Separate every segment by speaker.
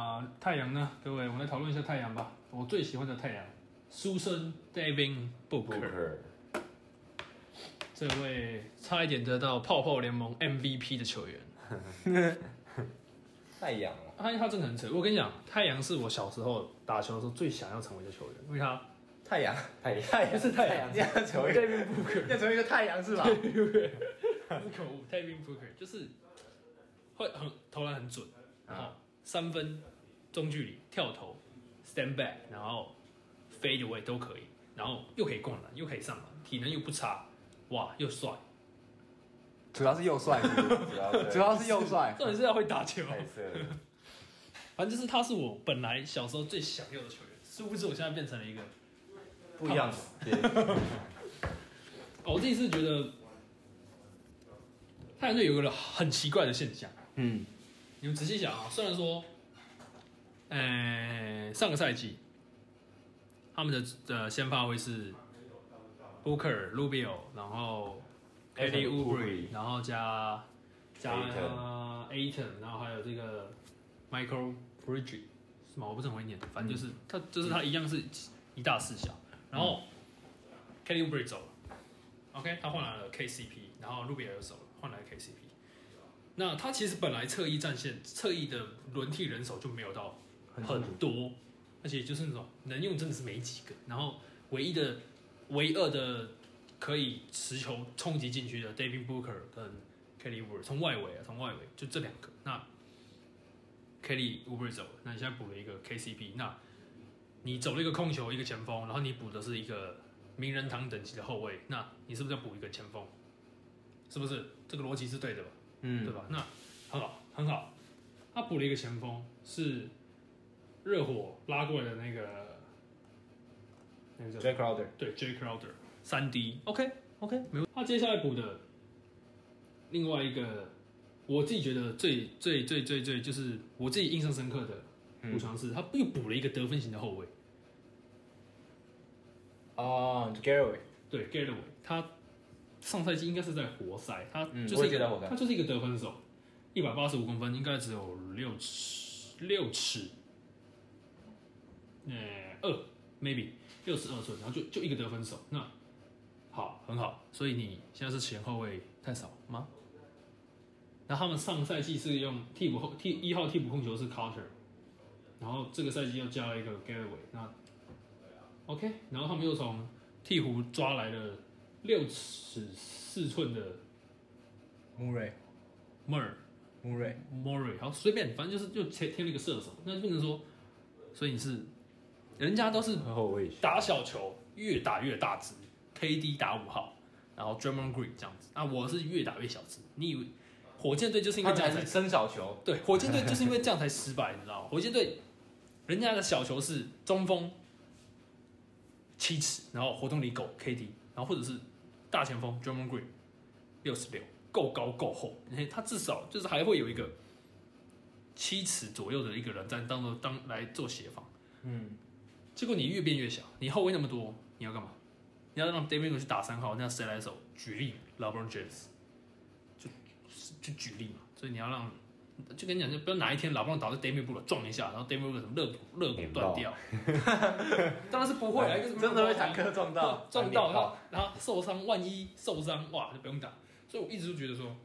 Speaker 1: 啊，太阳呢？各位，我们来讨论一下太阳吧。我最喜欢的太阳，书生 David Booker，这位差一点得到泡泡联盟 MVP 的球员。
Speaker 2: 太阳哦，
Speaker 1: 他他真的很扯。我跟你讲，太阳是我小时候打球的时候最想要成为的球员，因为他
Speaker 2: 太阳，太太
Speaker 1: 阳。是太阳，
Speaker 2: 你要成为
Speaker 1: David Booker，
Speaker 2: 要成为一个太阳是吧？
Speaker 1: 不是口误，David Booker 就是会很投篮很准，然后三分中距离跳投 stand back，然后 fade away 都可以，然后又可以灌篮，又可以上篮，体能又不差，哇，又帅，
Speaker 3: 主要是又帅，
Speaker 2: 主要
Speaker 3: 是。又帅。
Speaker 1: 重点是要会打球。反正就是他是我本来小时候最想要的球员，殊不知我现在变成了一个
Speaker 2: 不一样的。
Speaker 1: 哦，我自己是觉得太阳队有一个很奇怪的现象，
Speaker 3: 嗯，
Speaker 1: 你们仔细想啊，虽然说，呃，上个赛季他们的的先发会是 Booker、Rubio，然后 Kelly Oubre，然后加加 Aiton，然后还有这个 Michael Bridges 是吗？我不是很会念，反正就是、他就是他一样是一大四小，然后 Kelly Oubre 走了，OK，他换来了 KCP，然后 Rubio 又走了，换来了 KCP。那他其实本来侧翼战线、侧翼的轮替人手就没有到很多，而且就是那种能用真的是没几个。然后唯一的、唯二的可以持球冲击进去的 David Booker 跟 Kelly Oubre 从外围啊，从外围就这两个。那 Kelly Oubre 走，那你现在补了一个 KCP，那你走了一个控球，一个前锋，然后你补的是一个名人堂等级的后卫，那你是不是要补一个前锋？是不是这个逻辑是对的吧？
Speaker 3: 嗯。
Speaker 1: 对吧？那很好，很好。他补了一个前锋，是热火拉过来的那个那个叫
Speaker 2: Jack Crowder，
Speaker 1: 对 J Crowder 三 D，OK OK 没有。他接下来补的另外一个，我自己觉得最最最最最就是我自己印象深刻的补偿是，他又补了一个得分型的后卫，
Speaker 2: 哦 g a r y
Speaker 1: 对 g a l l w a y 他上赛季应该是在活塞，他就是一个、他就是一个得分手，一百八十五公分，应该只有六尺六尺，呃二 maybe 六十二寸，然后就就一个得分手，那好很好，所以你现在是前后卫太少吗？那他们上赛季是用替补后替一号替补控球是 Carter，然后这个赛季又加了一个 Galloway，那 OK，然后他们又从鹈鹕抓来了六尺四寸的
Speaker 2: 穆瑞
Speaker 1: ，Mur
Speaker 2: 穆瑞
Speaker 1: ，Murray，好随便，反正就是就添添了一个射手，那就变成说，所以你是人家都是
Speaker 3: 后卫。
Speaker 1: 打小球越打越大只，KD 打五号，然后 Drummond Green 这样子，啊，我是越打越小只，你以为火箭队就是因为这样才
Speaker 2: 他才是生小球，
Speaker 1: 对，火箭队就是因为这样才失败，你知道吗？火箭队人家的小球是中锋七尺，然后活动里狗 KD，然后或者是大前锋 Drummond Green 六十六，够高够厚，嘿他至少就是还会有一个七尺左右的一个人在当做当来做协防。
Speaker 2: 嗯，
Speaker 1: 结果你越变越小，你后卫那么多，你要干嘛？你要让 David 去打三号，那谁来守？举例，LeBron James，就就举例嘛。所以你要让，就跟你讲，就不要哪一天老布朗倒在布了撞一下，然后 David 布什么肋骨肋骨断掉，当然是不会啊，一个
Speaker 2: 真的会坦克撞到，
Speaker 1: 撞到，然后然后受伤，万一受伤哇就不用打。所以我一直都觉得说，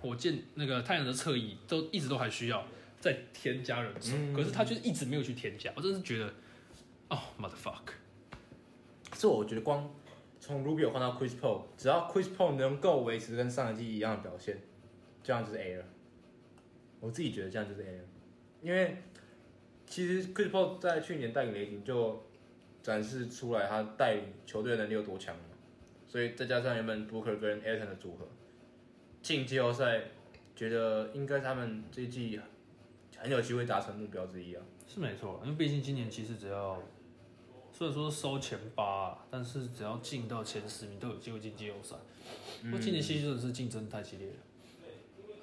Speaker 1: 火箭那个太阳的侧翼都一直都还需要再添加人手，
Speaker 2: 嗯。
Speaker 1: 可是他就是一直没有去添加，我真的是觉得，哦，motherfuck，
Speaker 2: 是我觉得光从 Rubio 换到 Chris Paul，只要 Chris Paul 能够维持跟上一季一样的表现，这样就是 A 了。我自己觉得这样就是 A 了，因为其实 Chris Paul 在去年带领雷霆就展示出来他带领球队的能力有多强了，所以再加上原本 Booker 跟 Aiton 的组合，进季后赛，觉得应该他们这一季很有机会达成目标之一啊。
Speaker 1: 是没错，因为毕竟今年其实只要虽然说收前八，但是只要进到前十名都有机会进季后赛。不过今年西区真的是竞争太激烈了。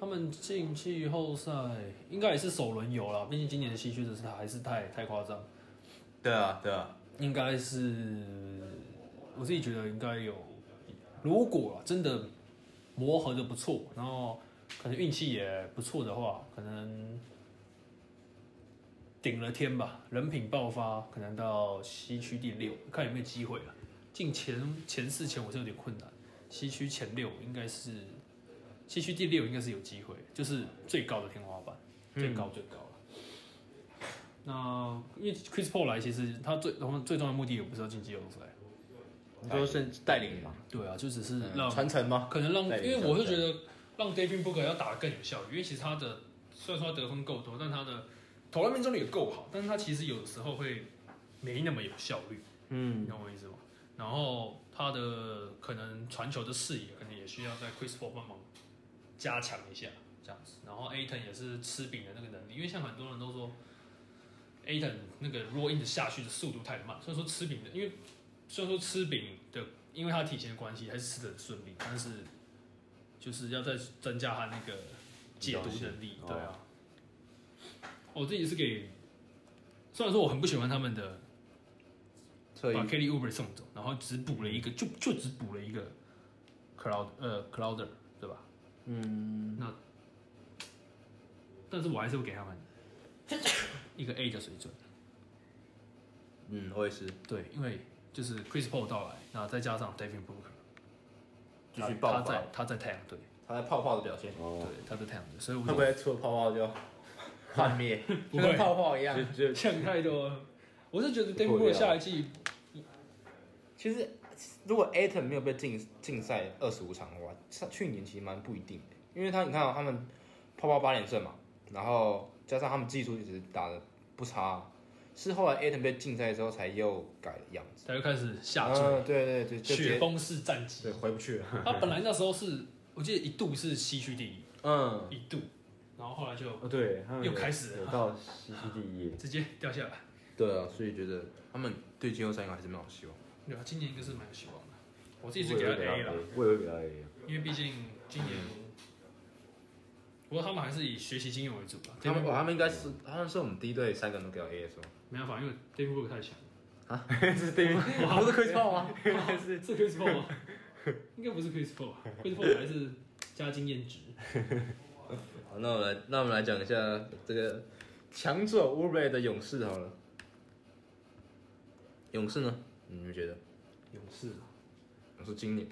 Speaker 1: 他们进季后赛应该也是首轮游了，毕竟今年的西区真是还是太太夸张。
Speaker 2: 对啊，对啊，
Speaker 1: 应该是我自己觉得应该有，如果、啊、真的磨合的不错，然后可能运气也不错的话，可能顶了天吧，人品爆发，可能到西区第六，看有没有机会了。进前前四前我是有点困难，西区前六应该是西区第六应该是有机会，就是最高的天花板，最高最高了。那因为 Chris Paul 来，其实他最他们最重要的目的也不是要进季后赛，
Speaker 2: 你说是带领嘛，
Speaker 1: 对啊，就只是
Speaker 2: 嗯
Speaker 1: 让
Speaker 2: 传承吗？
Speaker 1: 可能让，因为我是觉得让 David Booker 要打得更有效率，因为其实他的虽然说他得分够多，但他的投篮命中率也够好，但是他其实有的时候会没那么有效率，嗯你
Speaker 2: 嗯，
Speaker 1: 懂我意思吗？然后他的可能传球的视野可能也需要在 Chris Paul 帮忙加强一下，这样子。然后 Aton 也是吃饼的那个能力，因为像很多人都说 Aton 那个 roll in 的下去的速度太慢，所以说吃饼的，因为虽然说吃饼的，因为他体型的关系还是吃的很顺利，但是就是要再增加他那个解读能力，
Speaker 3: 哦
Speaker 1: 对啊。我自己是给，虽然说我很不喜欢他们的
Speaker 2: 所以
Speaker 1: 把 Kelly Oubre 送走，然后只补了一个，就就只补了一个 Cloud 呃 Clouder
Speaker 2: 嗯，
Speaker 1: 但是我还是会给他们 一个 A 的水准，
Speaker 2: 嗯，我也是。
Speaker 1: 对，因为就是 Chris Paul 到来，那再加上 Devin Booker
Speaker 2: 继续
Speaker 1: 他
Speaker 2: 爆发。
Speaker 1: 他在，他在太阳队，
Speaker 2: 他在泡泡的表现，
Speaker 3: 哦，
Speaker 1: 对，他在太阳队，所以我
Speaker 2: 会不会出了泡泡就幻灭，跟泡泡一样？
Speaker 3: 就就。
Speaker 1: 呛太多了？我是觉得 Devin Booker 下一季
Speaker 2: 其实如果 Aton 没有被禁禁赛二十五场的话，上去年其实蛮不一定的，因为他你看、哦、他们泡泡八连胜嘛，然后加上他们技术一直打的不差，是后来 Aton 被禁赛之后才又改了样子。
Speaker 1: 他又开始下坠，
Speaker 2: 嗯，对对对，
Speaker 1: 雪崩式战绩
Speaker 2: 对。回不去了。
Speaker 1: 他本来那时候是，我记得一度是西区第一，
Speaker 2: 嗯，
Speaker 1: 一度，然后后来就
Speaker 3: 哦对，他们
Speaker 1: 又开始了
Speaker 3: 到西区第一耶，
Speaker 1: 直接掉下来。
Speaker 2: 对啊，所以觉得他们对季后赛应该还是蛮有希望。
Speaker 1: 对啊，今年应该是蛮有希望的。我自己是给他 A 了，
Speaker 3: 我也会给他 A，
Speaker 1: 因为毕竟今年，不过他们还是以学习经验为主吧。
Speaker 2: 他们
Speaker 1: David
Speaker 2: 哦，他们应该是他们是我们第一队三个人都给到 A 是吗？
Speaker 1: 没办法，因为 David Book 太强，
Speaker 3: 啊 是对面，
Speaker 2: 不是 Chris Paul 吗？
Speaker 1: 是是 Chris Paul 吗？应该不是 Chris Paul，Chris Paul 还是加经验值。
Speaker 2: 好，那我们来，那我们来讲一下这个强者 u b e 的勇士好了。勇士呢？你们觉得？
Speaker 1: 勇士，
Speaker 2: 勇士今年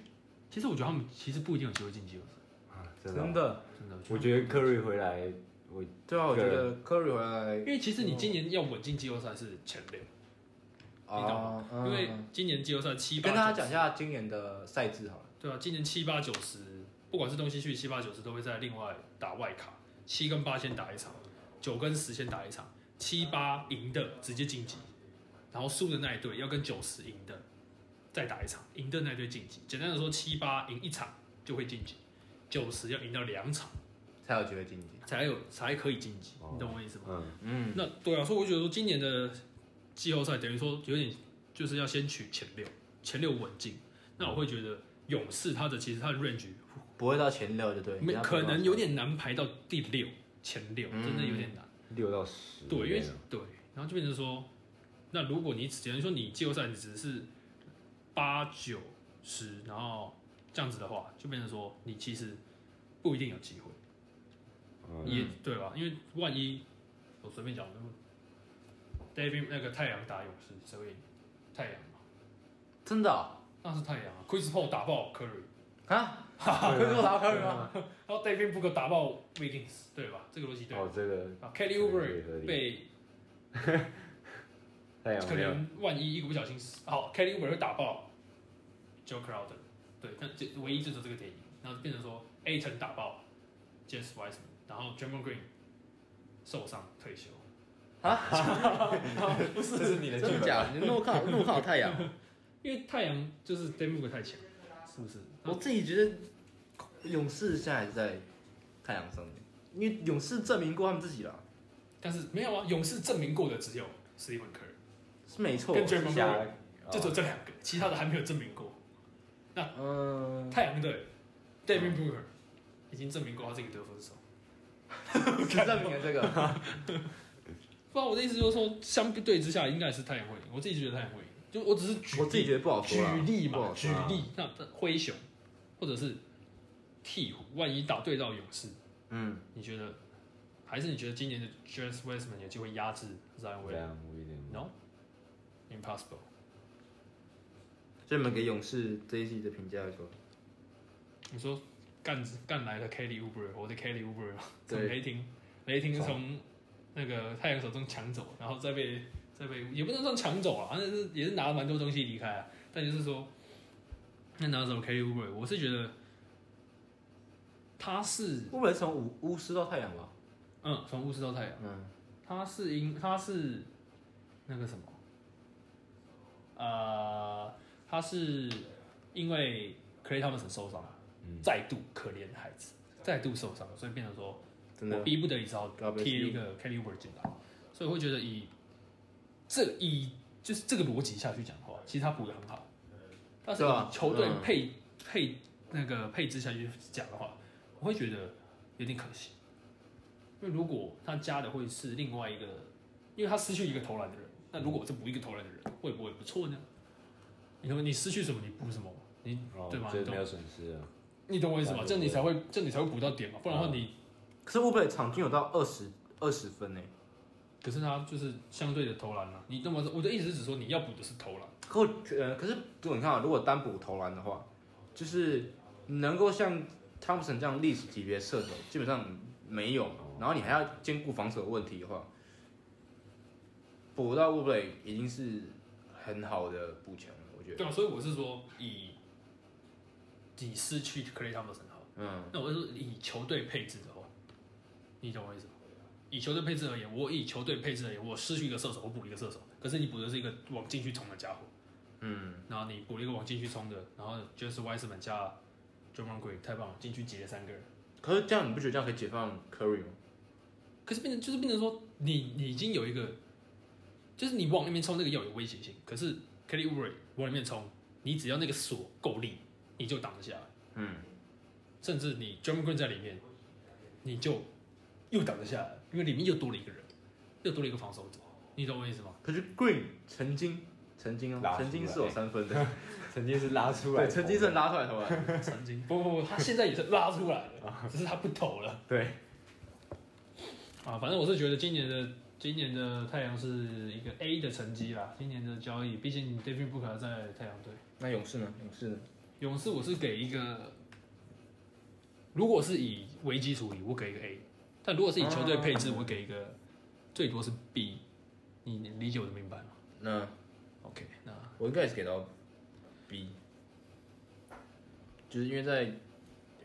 Speaker 1: 其实我觉得他们其实不一定有机会进季后赛，
Speaker 3: 啊真的哦，
Speaker 2: 的，
Speaker 1: 真的。
Speaker 3: 我觉得科瑞回来，我
Speaker 2: 对啊，我觉得 Curry 回来
Speaker 1: 因为其实你今年要稳进季后赛是前六，你懂
Speaker 2: 啊
Speaker 1: 吗？因为今年季后赛七八
Speaker 2: 跟大家
Speaker 1: 九
Speaker 2: 讲一下今年的赛制好了。
Speaker 1: 对啊，今年七八九十，不管是东西区七八九十都会在另外打外卡，七跟八先打一场，九跟十先打一场，七八赢的直接晋级，然后输的那一队要跟九十赢的再打一场，赢的那一队晋级。简单的说，七八赢一场就会晋级，九十要赢到两场
Speaker 2: 才有机会晋级。
Speaker 1: 才有才可以晋级，
Speaker 3: 哦
Speaker 1: 你懂我意思吗？
Speaker 3: 嗯，
Speaker 2: 嗯，
Speaker 1: 那对啊，所以我觉得说今年的季后赛等于说有点就是要先取前六，前六稳进。那我会觉得勇士他的其实他的 range
Speaker 2: 不会到前六就对，
Speaker 1: 没可能有点难排到第六前六，
Speaker 2: 嗯
Speaker 1: 真的有点难。
Speaker 3: 六到十，
Speaker 1: 对，因为对，然后就变成说，那如果你只等于说你季后赛你只是八九十，然后这样子的话，就变成说你其实不一定有机会，
Speaker 3: 嗯
Speaker 1: 也对吧？因为万一我随便讲，David 那个太阳打勇士，谁会赢？太阳嘛，
Speaker 2: 真的哦
Speaker 1: 那是太阳 啊，Chris Paul 打爆 Curry，
Speaker 2: 啊？可以做打 Curry 吗？
Speaker 1: 然后 David Booker 打爆 Wiggins，对吧？这个逻辑对。
Speaker 3: 哦，这个
Speaker 1: 啊，Kelly
Speaker 3: 合
Speaker 1: Oubre 被可
Speaker 3: 太阳没有，
Speaker 1: 能万一一个不小心死，好，Kelly Oubre 会打爆 Joe Crowder，对，但这唯一就是这个电影，然后变成说 A 城打爆 James Wiseman，然后 a m n Green 受伤退休，
Speaker 3: 这是你的剧本
Speaker 2: 真的。假的？你怒靠怒靠太阳？
Speaker 1: 因为太阳就是 d a m o n 太强，是不是？
Speaker 2: 我自己觉得勇士现在还是在太阳上面，因为勇士证明过他们自己了，
Speaker 1: 但是没有啊，勇士证明过的只有 Stephen Curry，
Speaker 2: 是没错。
Speaker 1: 跟 a m o n
Speaker 3: 下
Speaker 1: Green 就只有这两个，其他的还没有证明过。
Speaker 2: 嗯，
Speaker 1: 太阳队 David Booker 已经证明过他是一个得分手。
Speaker 2: 证明了这个。
Speaker 1: 不然我的意思就是说，相对之下，应该是太阳会赢。我自己觉得太阳会赢，就我只是举例
Speaker 2: 我自己觉得不好说
Speaker 1: 举例嘛，举例。那那灰熊或者是鹈鹕，万一打对到勇士，
Speaker 2: 嗯，
Speaker 1: 你觉得还是你觉得今年的 James Westman 有机会压制 Zion
Speaker 3: 这
Speaker 2: 以你们给勇士这一季的评价来说，
Speaker 1: 你说干干来了 Kelly Oubre，我的 Kelly Oubre 嘛，从
Speaker 2: 对
Speaker 1: 雷霆雷霆从。那个太阳手中抢走，然后再被再被也不能算抢走啊，反正是也是拿了蛮多东西离开啊。但就是说，那拿走 Kelly Oubre，我是觉得他是
Speaker 2: 乌本从巫巫师到太阳吧？
Speaker 1: 嗯从巫师到太阳，
Speaker 2: 嗯，
Speaker 1: 他是因他是那个什么，呃，他是因为 Clay Thompson 受伤，
Speaker 3: 嗯。
Speaker 1: 再度可怜孩子，再度受伤，所以变成说
Speaker 2: 真的？
Speaker 1: 我逼不得已只好贴一个 Kelly Oubre 进来，所以我会觉得以这以就是这个逻辑下去讲的话，其实他补的很好，但是
Speaker 2: 对啊
Speaker 1: 以球队
Speaker 2: 嗯。
Speaker 1: 配、配那个配置下去讲的话，我会觉得有点可惜，因为如果他加的会是另外一个，因为他失去一个投篮的人，那如果我是补一个投篮的人，会不会不错呢？你说你失去什么，你补什么，你
Speaker 3: 哦
Speaker 1: 对吗
Speaker 3: 这没有损失啊。
Speaker 1: 你懂我意思吗？
Speaker 3: 对
Speaker 1: 这样你才会，这样你才会补到点嘛，不然的话你
Speaker 2: 可是乌贝场均有到二十二十分呢。
Speaker 1: 可是他就是相对的投篮啊，你那么我的意思是指说你要补的是投篮，
Speaker 2: 可我呃，可是如果你看啊，如果单补投篮的话，就是能够像汤普森这样历史级别射手，基本上没有。然后你还要兼顾防守的问题的话，补到乌布雷已经是很好的补强了，我觉得。
Speaker 1: 对啊，所以我是说以以失去 Clay Thompson 好，
Speaker 2: 嗯，
Speaker 1: 那我是说以球队配置的话，你懂我意思吗？以球队配置而言，我以球队配置而言，我失去一个射手，我补一个射手，可是你补的是一个往禁区冲的家伙，
Speaker 2: 嗯，
Speaker 1: 然后你补了一个往禁区冲的，然后就是 Wiseman 加 j o a n Green 太棒了，禁区挤了三个人。
Speaker 2: 可是这样你不觉得这样可以解放 Curry 吗？
Speaker 1: 可是变成就是变成说，你你已经有一个，就是你往里面冲那个要有威胁性。可是 Kelly Oubre 往里面冲，你只要那个锁够力，你就挡得下来。
Speaker 2: 嗯，
Speaker 1: 甚至你 j o m a n Green 在里面，你就又挡得下来，因为里面又多了一个人，又多了一个防守者。你懂我意思吗？
Speaker 2: 可是 Green 曾经曾经哦，曾经是有三分的，
Speaker 3: 曾经是拉出来，
Speaker 2: 对，曾经是拉出来投的。
Speaker 1: 曾经不不不，他现在也是拉出来了，只是他不投了。
Speaker 2: 对，
Speaker 1: 啊，反正我是觉得今年的今年的太阳是一个 A 的成绩啦。今年的交易，毕竟 David Booker 在太阳队。
Speaker 2: 那勇士呢？勇士呢？
Speaker 1: 勇士我是给一个，如果是以危机处理，我给一个 A；但如果是以球队配置，我给一个最多是 B。你你理解我的明白吗
Speaker 2: 那
Speaker 1: ？OK，那
Speaker 2: 我应该也是给到 B，就是因为在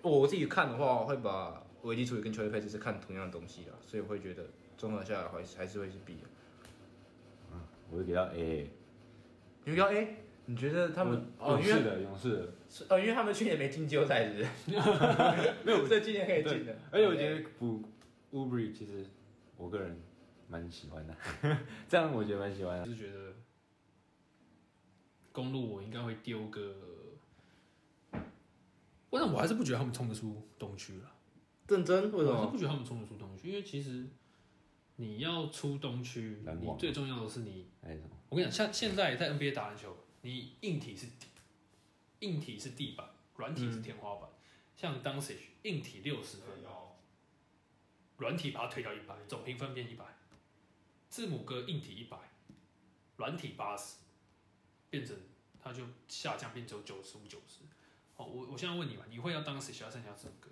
Speaker 2: 我自己看的话，会把危机处理跟球队配置是看同样的东西啦，所以我会觉得综合下来还是还是会是 B 的。
Speaker 3: 我会给到 A。
Speaker 2: 你会要 A？你觉得他们哦，因为
Speaker 3: 勇士的勇士的，
Speaker 2: 是哦，因为他们去年没进季后赛，是不是？没有，所以今年可以进的。
Speaker 3: 而且我觉得补 Ubry 其实我个人蛮喜欢的，这样我觉得蛮喜欢的。
Speaker 1: 是觉得公路我应该会丢个，不然我还是不觉得他们冲得出东区了。
Speaker 2: 认真为什么？
Speaker 1: 我是不觉得他们冲得出东区，因为其实你要出东区，你最重要的是你？我跟你讲，像现在在 NBA 打篮球，你硬体是硬体是地板，软体是天花板。像 d u n c i 硬体六十分，软体把它推到一百，总评分变一百。字母哥硬体一百，软体八十，变成它就下降变只有九十五九十。哦，我我现在问你嘛，你会要 d u n c i 还是剩下字母哥？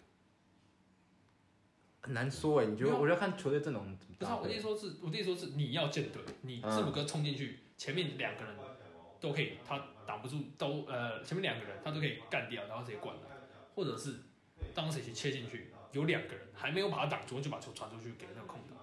Speaker 2: 很难说哎，你觉得？我就要看球队阵容怎么
Speaker 1: 不是啊，我的意思说是，我的意思说是你要建队，你
Speaker 2: 嗯
Speaker 1: 字母哥冲进去，前面两个人都可以，他挡不住，都呃前面两个人他都可以干掉，然后直接灌篮，或者是当谁去切进去，有两个人还没有把他挡住，就把球传出去给那个空档。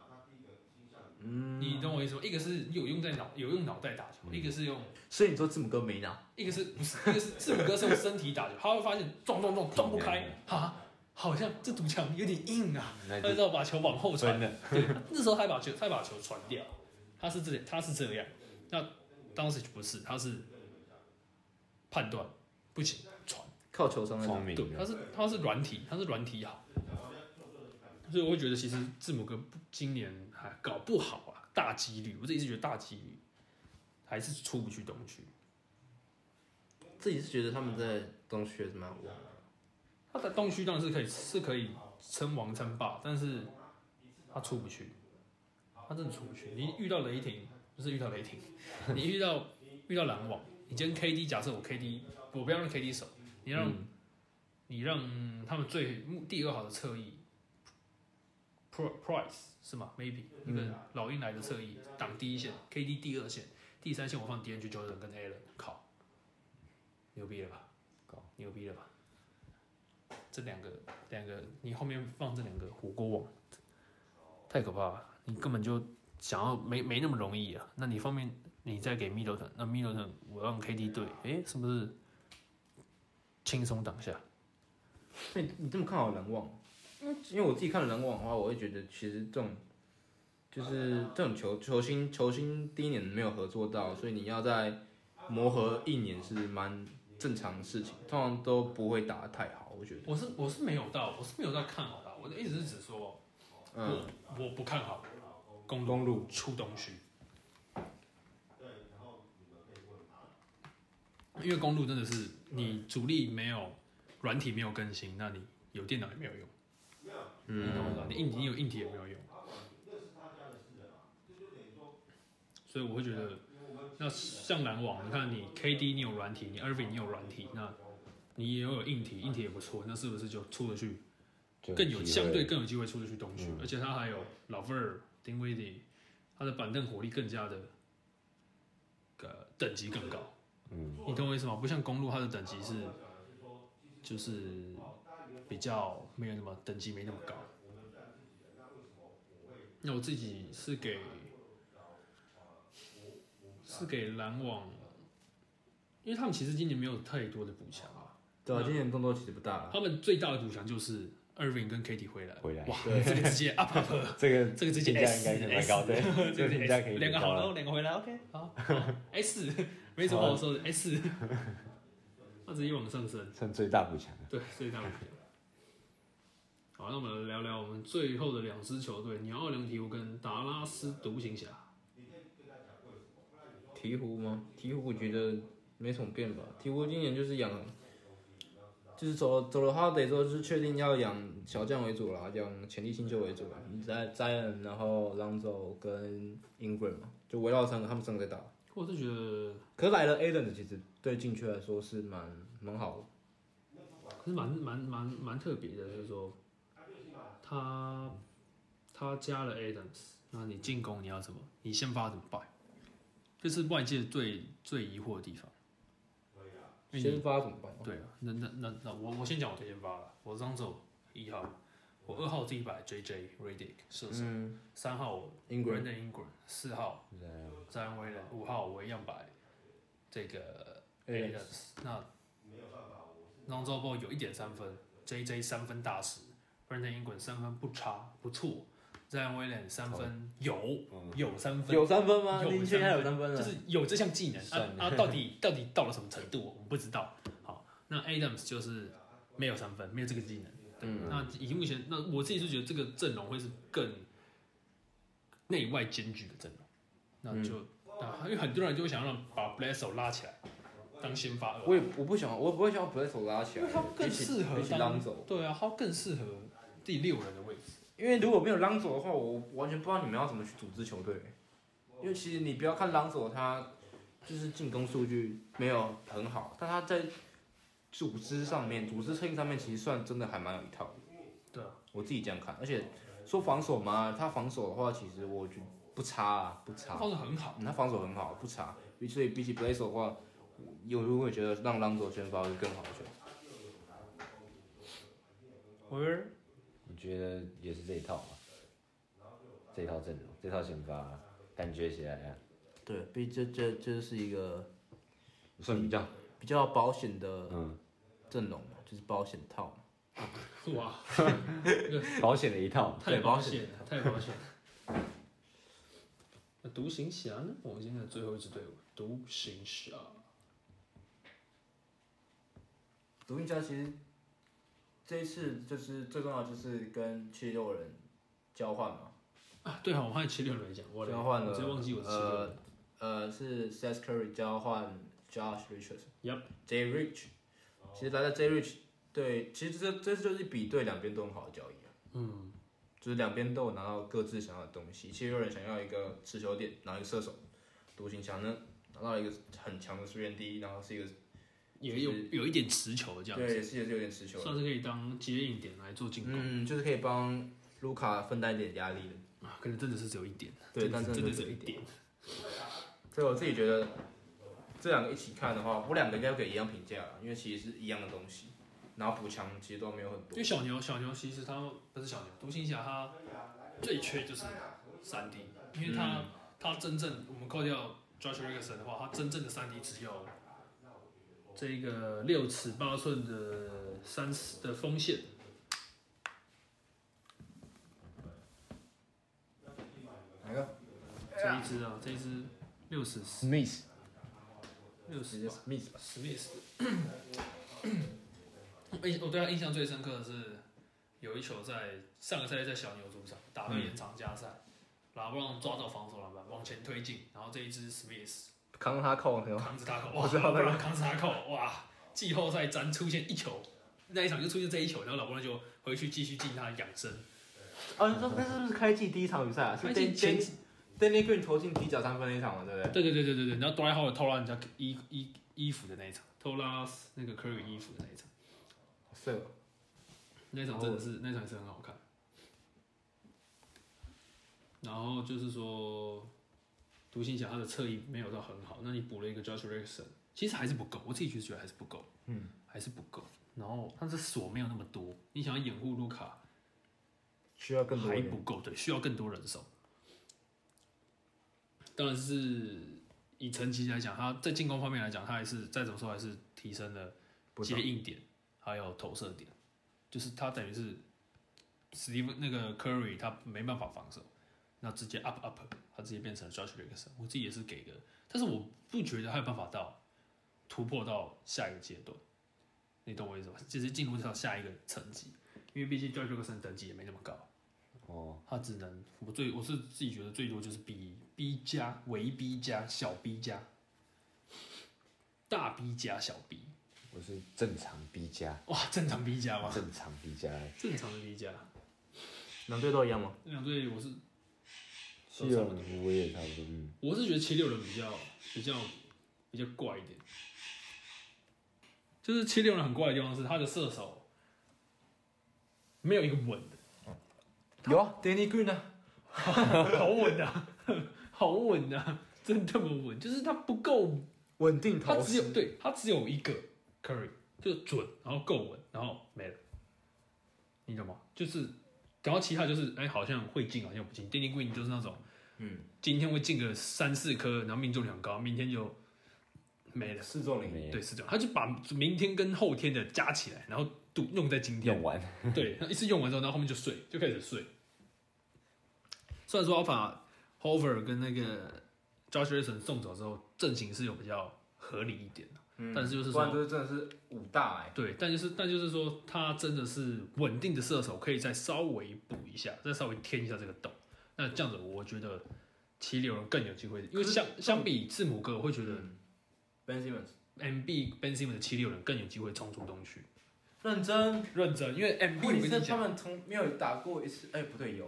Speaker 1: 嗯，你懂我意思吗？一个是有用在脑，有用脑袋打球，一个是用，
Speaker 2: 所以你说字母哥没拿？
Speaker 1: 一个是不是一个是字母哥是用身体打球，他会发现撞撞撞撞不开，哈，好像这堵墙有点硬啊，他就要把球往后传
Speaker 3: 的。
Speaker 1: 对，那时候他把球，他把球传掉，他是这，他是这样。那当时不是，他是判断不行传，
Speaker 2: 靠球商。
Speaker 3: 聪明
Speaker 1: 对，他是他是软体，他是软体好，所以我会觉得其实字母哥今年还搞不好啊，大几率，我自己是觉得大几率还是出不去东区。
Speaker 2: 自己是觉得他们在东区还是蛮旺的。
Speaker 1: 他在东区当然是可以是可以称王称霸，但是他出不去，他真的出不去。你遇到雷霆，不是遇到雷霆，你遇到遇到篮网，你今天 KD 假设我 KD，我不要让 KD 守，你让、你让他们最第二好的侧翼，Price 是吗？Maybe 一个老鹰来的侧翼挡第一线，KD 第二线，第三线我放 DNG Jordan 跟 Allen，靠，牛逼了吧？牛逼了吧？这两个两个，你后面放这两个火锅网，太可怕了！你根本就想要没没那么容易啊。那你方面你再给 Middleton，那 Middleton 我让 KD 对，诶，是不是轻松挡下？
Speaker 2: 那你你这么看好篮网？因为因为我自己看了篮网的话，我会觉得其实这种就是这种球球星球星第一年没有合作到，所以你要在磨合一年是蛮正常的事情，通常都不会打得太好，我觉得。
Speaker 1: 我是我是没有到，我是没有到看好他，我的意思是指说，
Speaker 2: 嗯，
Speaker 1: 我我不看好公路
Speaker 2: 公路。
Speaker 1: 出东区，因为公路真的是你主力没有软体没有更新，那你有电脑也没有用，
Speaker 2: 嗯。
Speaker 1: 你懂我意思吧？你硬体你有硬体也没有用，所以我会觉得，那像篮网，你看你 KD 你有软体，你 Irving 你有软体，那你也有硬体，硬体也不错，那是不是就出得去？更有相对更有机会出得去东区，
Speaker 3: 嗯
Speaker 1: 而且他还有老费尔、丁威迪，他的板凳火力更加的，呃，等级更高。
Speaker 3: 嗯，
Speaker 1: 你懂我意思吗？不像公路，它的等级是，就是比较没有那么等级没那么高。那我自己是给是给篮网，因为他们其实今年没有太多的补强啊。
Speaker 2: 对啊，今年动作其实不大了。
Speaker 1: 他们最大的补强就是 Irving 跟 KD 回来，
Speaker 3: 回来
Speaker 1: 哇，
Speaker 2: 对
Speaker 1: 这个直接 up up，
Speaker 3: 这个
Speaker 1: 这个直接
Speaker 3: 评价
Speaker 1: S，
Speaker 3: 应该是蛮高的
Speaker 1: ，S，
Speaker 3: 这个评价可以
Speaker 1: 两个好，
Speaker 3: 高了
Speaker 1: 两个回来，OK，好好，S，没什么好说的，S，他直接往上升，
Speaker 3: 算最大补强。
Speaker 1: 对，最大补强。好，那我们来聊聊我们最后的两支球队，鸟奥良鹈鹕跟达拉斯独行侠。
Speaker 2: 鹈鹕吗？鹈鹕我觉得没什么变吧。鹈鹕今年就是养，就是走走了 Holiday 之后，就是确定要养小将为主啦，养潜力新秀为主啦。在 Zion，然后 Lonzo 跟 Ingram 嘛，就围绕三个，他们三个在打。
Speaker 1: 我是觉得，
Speaker 2: 可是来了 Aden 其实对禁区来说是蛮蛮好的。
Speaker 1: 可是蛮蛮蛮蛮特别的，就是说，他他加了 Adams，那你进攻你要怎么？你先发怎么办？这是外界最最疑惑的地方。
Speaker 2: 先发怎么办？
Speaker 1: 对啊，那那那那我我先讲我的先发了，我张走一号，我二号自己摆 J J Redick 射手，
Speaker 2: 嗯
Speaker 1: 三号
Speaker 2: ，Ingram
Speaker 1: Brandon Ingram，四号詹恩威廉，五号我一样摆这个
Speaker 2: Adams
Speaker 1: Adams。那 Lonzo Ball 有一点三分，J J 三分大师，Brandon Ingram 三分不差，不错。詹恩威廉三分有
Speaker 3: 嗯
Speaker 1: 有三分，
Speaker 2: 有三分吗？
Speaker 1: 有
Speaker 2: 你确定他有三分了？
Speaker 1: 就是有这项技能啊啊，到底 到底到了什么程度，我们不知道。好，那 Adams 就是没有三分，没有这个技能。
Speaker 2: 嗯，
Speaker 1: 那以目前，那我自己是觉得这个阵容会是更内外兼具的阵容。那就、啊，因为很多人就会想让把 b l e s s o 拉起来当先发二，
Speaker 2: 我也我不想，我不会想要 Blesso 拉起来
Speaker 1: 因为他，更适合当
Speaker 2: 走。
Speaker 1: 对啊，他更适合第六人的位置。
Speaker 2: 因为如果没有朗佐的话，我完全不知道你们要怎么去组织球队。因为其实你不要看朗佐，他就是进攻数据没有很好，但他在组织上面、组织策应上面，其实算真的还蛮有一套的。
Speaker 1: 对啊，
Speaker 2: 我自己这样看，而且说防守嘛，他防守的话，其实我觉得不差啊，不差。
Speaker 1: 防守很好，
Speaker 2: 嗯他防守很好，不差。所以比起 Blaze 的话，有人会觉得让朗佐先发会更好的选择。
Speaker 1: 我觉得
Speaker 3: 我觉得也是这一套吧，这一套阵容，这套先发，感觉起来啊，
Speaker 2: 对，毕这这这是一个
Speaker 3: 算比较，
Speaker 2: 比较保险的
Speaker 3: 嗯，
Speaker 2: 阵容嘛，就是保险套嘛。
Speaker 1: 哇，
Speaker 3: 保险的一套。
Speaker 1: 太
Speaker 2: 保
Speaker 1: 保险了，太保险了。那独行侠呢？我们今天的最后一支队伍，独行侠。
Speaker 2: 独行侠其实这一次就是最重要就是跟七六人交换嘛，
Speaker 1: 啊，对啊，我还有七六人讲，我
Speaker 2: 交换了
Speaker 1: 我直接忘记我是七六
Speaker 2: 呃
Speaker 1: 人。
Speaker 2: 呃是 Seth Curry 交换 Josh Richardson。
Speaker 1: Yup
Speaker 2: J Rich，其实来到 J Rich 对，其实这这就是比对两边都很好的交易啊。
Speaker 1: 嗯，
Speaker 2: 就是两边都有拿到各自想要的东西。七六人想要一个持球点，然后一个射手，独行侠呢拿到一个很强的水源第一，然后是一个
Speaker 1: 也有有一点持球这样子，
Speaker 2: 对，是也是有点持球的，
Speaker 1: 算是可以当接应点来做进攻
Speaker 2: 嗯，就是可以帮卢卡分担一点压力的。
Speaker 1: 啊，可能真的是只有一点，
Speaker 2: 对，但
Speaker 1: 真的
Speaker 2: 真的只有一
Speaker 1: 点。
Speaker 2: 所以我自己觉得，这两个一起看的话，我两个应该给一样评价啦，因为其实是一样的东西，然后补强其实都没有很多
Speaker 1: 因为。小牛，小牛其实他不是小牛，独行侠他最缺就是三 D，因为他、他真正我们扣掉 Josh Richardson 的话，他真正的三 D 只有这个六尺八寸的三十的锋线。
Speaker 2: 哪个
Speaker 1: 这一支啊，这一支六十
Speaker 2: ？Smith，
Speaker 1: 六十
Speaker 2: 直接 Smith 吧。
Speaker 1: 史密斯。我 印我对他印象最深刻的是有一球在上个赛季在小牛主场打到延长加赛，拉布朗抓到防守篮板往前推进，然后这一支史密斯
Speaker 2: 扛他扣有
Speaker 1: 扛着他扣，
Speaker 2: 我，知道那个
Speaker 1: 拉布朗扛着他扣，哇！季后赛咱出现一球，那一场就出现这一球，然后老布朗就回去继续进他的养生。
Speaker 2: 哦，你说那是不是开季第一场比赛啊？是
Speaker 1: 开季前
Speaker 2: Dan Danny Green 投进底角三分那一场嘛，对不对？
Speaker 1: 对对对对对对，然后多莱浩偷拉人家衣衣衣服的那一场，偷拉那个 Curry 衣服的那一场。
Speaker 2: 是哦，
Speaker 1: 那场真的是、那场是很好看。然后就是说，独行侠他的侧翼没有到很好，那你补了一个 Josh Richardson，其实还是不够，我自己就觉得还是不够，
Speaker 2: 嗯，
Speaker 1: 还是不够。然后他的锁没有那么多，你想要掩护卢卡
Speaker 2: 需要更多
Speaker 1: 还不够，对，需要更多人手。当然是以成绩来讲，他在进攻方面来讲，他还是再怎么说还是提升了接应点，还有投射点，就是他等于是 Steve 那个 Curry 他没办法防守，那直接 up up，他直接变成了 Josh Richardson。我自己也是给的，但是我不觉得他有办法到突破到下一个阶段，你懂我意思吗？就是进入到下一个层级，因为毕竟 Josh Richardson 等级也没那么高。
Speaker 3: 哦，
Speaker 1: 他只能我最我是自己觉得最多就是 B B 加为 B 加小 B 加大 B 加小 B
Speaker 3: 我是正常 B 加，
Speaker 1: 哇正常 B 加吗？
Speaker 3: 正常 B 加，
Speaker 1: 正常的 B 加，
Speaker 2: 两队都一样吗？
Speaker 1: 两队我是
Speaker 3: 七六人我也差不多，嗯，
Speaker 1: 我是觉得七六人比较比较比较怪一点，就是七六人很怪的地方是他的射手没有一个稳的，
Speaker 2: 有啊，Danny Green 啊，
Speaker 1: 好稳啊，好稳啊，真的么稳，就是他不够
Speaker 2: 稳定
Speaker 1: 他只有，对他只有一个 Curry，就准，然后够稳，然后没了，你懂吗？就是，然后其他就是，哎，好像会进，好像不进。Danny Green 就是那种，
Speaker 2: 嗯，
Speaker 1: 今天会进个三四颗，然后命中率很高，明天就没了。
Speaker 2: 四中零，
Speaker 3: 没
Speaker 1: 对，是这样，他就把明天跟后天的加起来，然后赌用在今天
Speaker 3: 用。完，
Speaker 1: 对，一次用完之后，然后后面就睡，就开始睡。虽然说要把 Hover 跟那个 Josh Richardson 送走之后，阵型是有比较合理一点的，
Speaker 2: 嗯
Speaker 1: 但是就是说，
Speaker 2: 不然就是真的是五大哎，
Speaker 1: 对，但就是但就是说，他真的是稳定的射手，可以再稍微补一下，再稍微填一下这个洞。那这样子，我觉得七六人更有机会，因为相相比字母哥，我会觉得
Speaker 2: 嗯，Ben Simmons
Speaker 1: MB Ben Simmons 的七六人更有机会冲出东区。
Speaker 2: 认真，
Speaker 1: 认真，因为
Speaker 2: 题是他
Speaker 1: 跟你讲，
Speaker 2: 们从没有打过一次，哎，不对，有，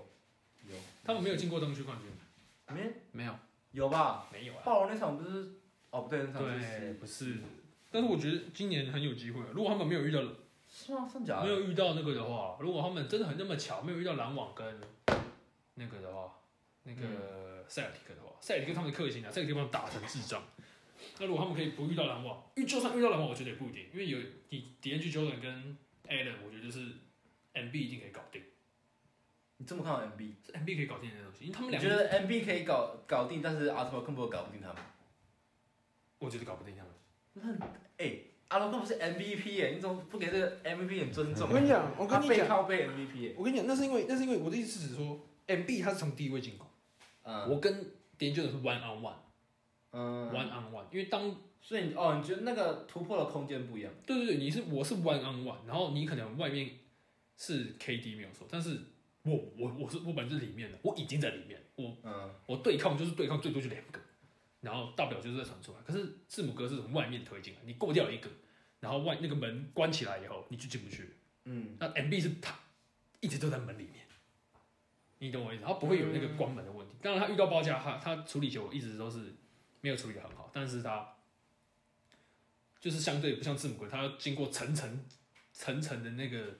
Speaker 2: 有，
Speaker 1: 他们没有进过东区冠军，
Speaker 2: 没
Speaker 1: 没有，
Speaker 2: 有吧？
Speaker 1: 没有啊。
Speaker 2: 暴龙那场不是？哦，不对，那场
Speaker 1: 对，
Speaker 2: 是
Speaker 1: 不是。但是我觉得今年很有机会。如果他们没有遇到
Speaker 2: 是吗？真假的？
Speaker 1: 没有遇到那个的话，如果他们真的很那么巧，没有遇到篮网跟那个的话，那个塞尔提克的话，塞尔提克他们的克星啊，塞尔提克把他们打成智障。那如果他们可以不遇到篮网，遇就算遇到篮网，我觉得也不一定，因为有你 d n g Jordan 跟 Allen，我觉得就是 MB 一定可以搞定，
Speaker 2: 你这么看好 MB？
Speaker 1: 是 MB 可以搞定的东西，因为他们两个，
Speaker 2: 你觉得 MB 可以搞搞定，但是阿托根本搞不定他们？
Speaker 1: 我觉得搞不定他们。
Speaker 2: 那哎，阿托根不是 MVP 耶，你怎么不给这个 MVP 点尊重？
Speaker 1: 我跟你讲我跟你
Speaker 2: 讲背
Speaker 1: 讲
Speaker 2: 靠背 MVP 耶。
Speaker 1: 我跟你讲，那是因为那是因为我的意思是指说，MB 他是从低位进攻，
Speaker 2: 嗯
Speaker 1: 我跟 d n g Jordan 是 one on one。
Speaker 2: 嗯
Speaker 1: ，one on one，因为当
Speaker 2: 所以你哦，你觉得那个突破的空间不一样？
Speaker 1: 对对对，你是我是 one on one，然后你可能外面是 KD 没有错，但是我我我是我本来就是里面的，我已经在里面，我
Speaker 2: 嗯，
Speaker 1: 我对抗就是对抗最多就两个，然后大不了就是再传出来。可是字母哥是从外面推进来，你过掉一个，然后外那个门关起来以后，你就进不去。
Speaker 2: 嗯，
Speaker 1: 那 MB 是他一直都在门里面，你懂我意思？他不会有那个关门的问题。当然，他遇到包夹，他他处理球一直都是没有处理的很好，但是他就是相对不像字母哥，他要经过层层层层的那个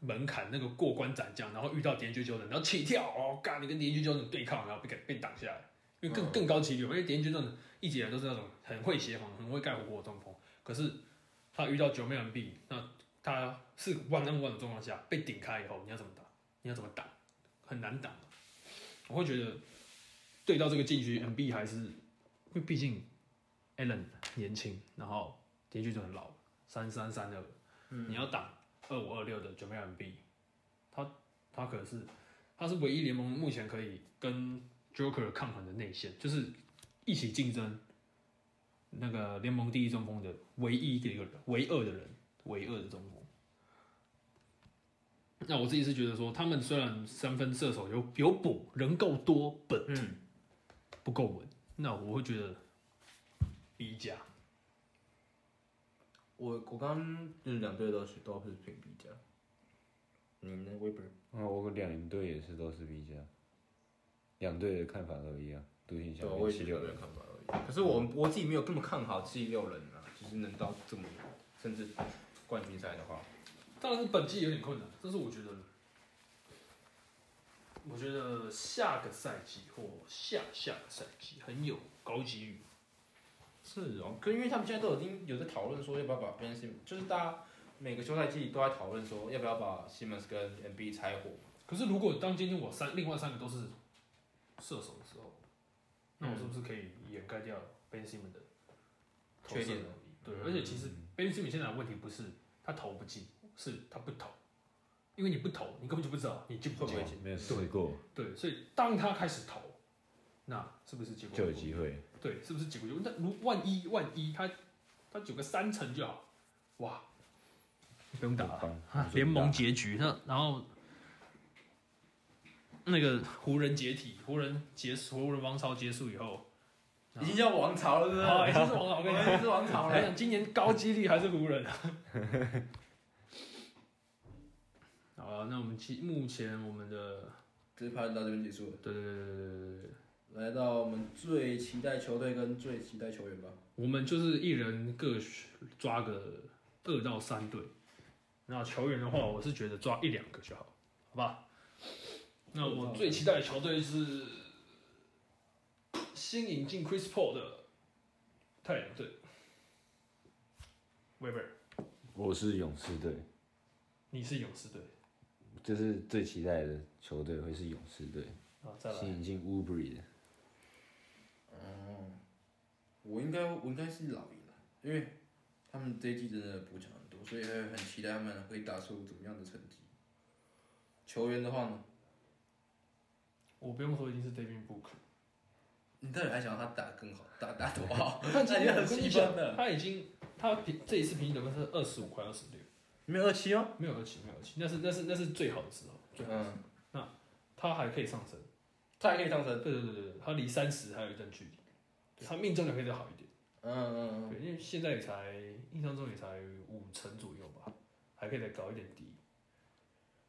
Speaker 1: 门槛，那个过关斩将，然后遇到点绝九等，然后起跳哦，干你跟点绝九等对抗，然后被给被挡下来，因为更更高几率，因为点绝九等一直以来都是那种很会协防、很会盖火锅的中锋，可是他遇到九妹 MB，那他是 one on one 的状况下被顶开以后，你要怎么打？你要怎么挡？很难挡。我会觉得对到这个禁区，MB 还是因为毕竟 Allen 年轻，然后点区就很老，三三三二，你要挡二五二六的准备 MB，他他可是他是唯一联盟目前可以跟 Joker 抗衡的内线，就是一起竞争那个联盟第一中锋的唯一的一个人，唯二的人，唯二的中锋。那我自己是觉得说，他们虽然三分射手有有补，人够多，本
Speaker 2: 嗯，
Speaker 1: 不够稳，那我会觉得 B 加。
Speaker 2: 我我刚刚就是两队都是都是评 B 加，你呢 Weber？
Speaker 3: 啊，我两队也是都是 B 加，两队的看法都一样，独行侠七六人
Speaker 2: 看法一样。可是我我自己没有这么看好七六人啊，就是能到这么，甚至冠军赛的话，
Speaker 1: 当然是本季有点困难，但是我觉得，我觉得下个赛季或下下个赛季很有高几率。
Speaker 2: 是哦，可因为他们现在都已经有在讨论说要不要把 Ben Simmons，就是大家每个休赛季都在讨论说要不要把 Simmons 跟 MB 拆伙。
Speaker 1: 可是如果当今天我三另外三个都是射手的时候，那我是不是可以掩盖掉 Ben Simmons 的
Speaker 2: 缺点？
Speaker 1: 对，而且其实 Ben Simmons 现在的问题不是他投不进，是他不投，因为你不投，你根本就不知道你进不进
Speaker 3: 没有试过
Speaker 1: 对，所以当他开始投，那是不是结果
Speaker 3: 就有机会。
Speaker 1: 对，是不是结果就那如万一万一他他九个三成就好，哇，不用打了，啊联盟结局那然后那个湖人解体，湖人结束，湖人王朝结束以后，
Speaker 2: 已经叫王朝了，是不是？
Speaker 1: 好，已经是王朝，我跟你讲，
Speaker 2: 已经是王朝了。
Speaker 1: 今年高几率还是湖人。那我们其目前我们的
Speaker 2: 这趴到这边结束了，
Speaker 1: 对对对对对对对。
Speaker 2: 来到我们最期待球队跟最期待球员吧。
Speaker 1: 我们就是一人各抓个二到三队。那球员的话，我是觉得抓一两个就好，好吧？那我最期待的球队是新引进 Chris Paul 的太阳队。Weber，
Speaker 3: 我是勇士队，
Speaker 1: 你是勇士队
Speaker 3: 就是最期待的球队会是勇士队，
Speaker 1: 啊？再来，
Speaker 3: 新引进 Ubry 的。
Speaker 2: 哦，我应该我应该是老鹰了，因为他们这一季真的补强很多，所以会很期待他们会打出怎么样的成绩。球员的话呢，
Speaker 1: 我不用说，一定是 David Book。
Speaker 2: 你到底还想要他打得更好，打打多好？
Speaker 1: 但今天
Speaker 2: 很
Speaker 1: 我跟你，
Speaker 2: 气愤的。
Speaker 1: 他已经他平这一次平均得分是二十五块二十六，
Speaker 2: 没有二七吗？
Speaker 1: 没有二七，没有二七，那是那是那是最好的时候，最好的时候。
Speaker 2: 嗯，
Speaker 1: 他还可以上升。
Speaker 2: 他还可以上升。
Speaker 1: 对对对对对，他离三十还有一段距离，他命中率可以再好一点。
Speaker 2: 嗯嗯嗯。
Speaker 1: 对，因为现在也才印象中也才五成左右吧，还可以再高一点低。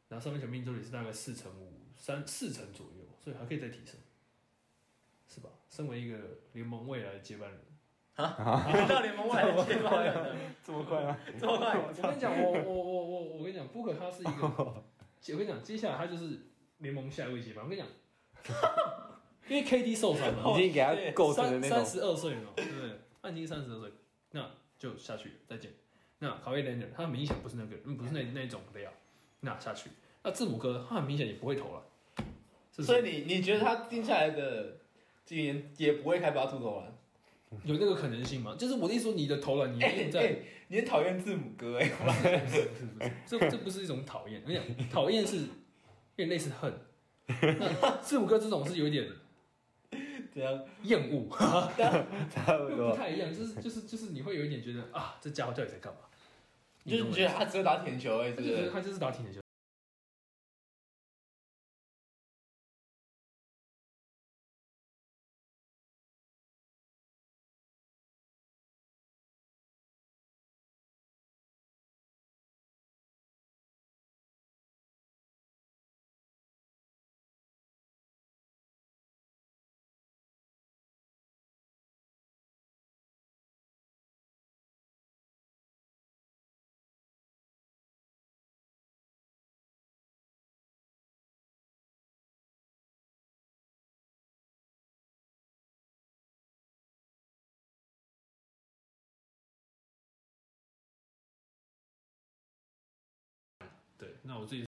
Speaker 1: 然后三分球命中率是大概四成五三四成左右，所以还可以再提升，是吧？身为一个联盟未来的接班人，
Speaker 2: 到联盟外的接班人了，
Speaker 3: 这么快吗？
Speaker 2: 这么快？
Speaker 1: 我跟你讲，我我我我我跟你讲，Booker 他是一个，我跟你讲，接下来他就是联盟下一位接班。我跟你讲，因为 KD 受伤了，
Speaker 3: 已经给他构成的
Speaker 1: 三
Speaker 3: 那种，
Speaker 1: 三十二岁了，对不对？他已经三十二岁，那就下去，再见。那考威廉人，他明显不是那个，人，不是那那一种料，那下去。那字母哥，他很明显也不会投了，是是？
Speaker 2: 所以你你觉得他定下来的今年也不会开八出投篮？
Speaker 1: 有那个可能性吗？就是我的意思说，你的投篮，你在、
Speaker 2: 哎，你很讨厌字母哥哎？
Speaker 1: 不 是不是不是不是，这这不是一种讨厌，你讲，讨厌是有点类似恨。那字母哥这种是有一点
Speaker 2: 怎样
Speaker 1: 厌恶，
Speaker 3: 差不
Speaker 1: 不。太一样，就是就是就是你会有一点觉得啊，这家伙到底在干嘛？
Speaker 2: 就是
Speaker 1: 你
Speaker 2: 觉得他只会打铁球哎？
Speaker 1: 就是他就是打铁球。那我自己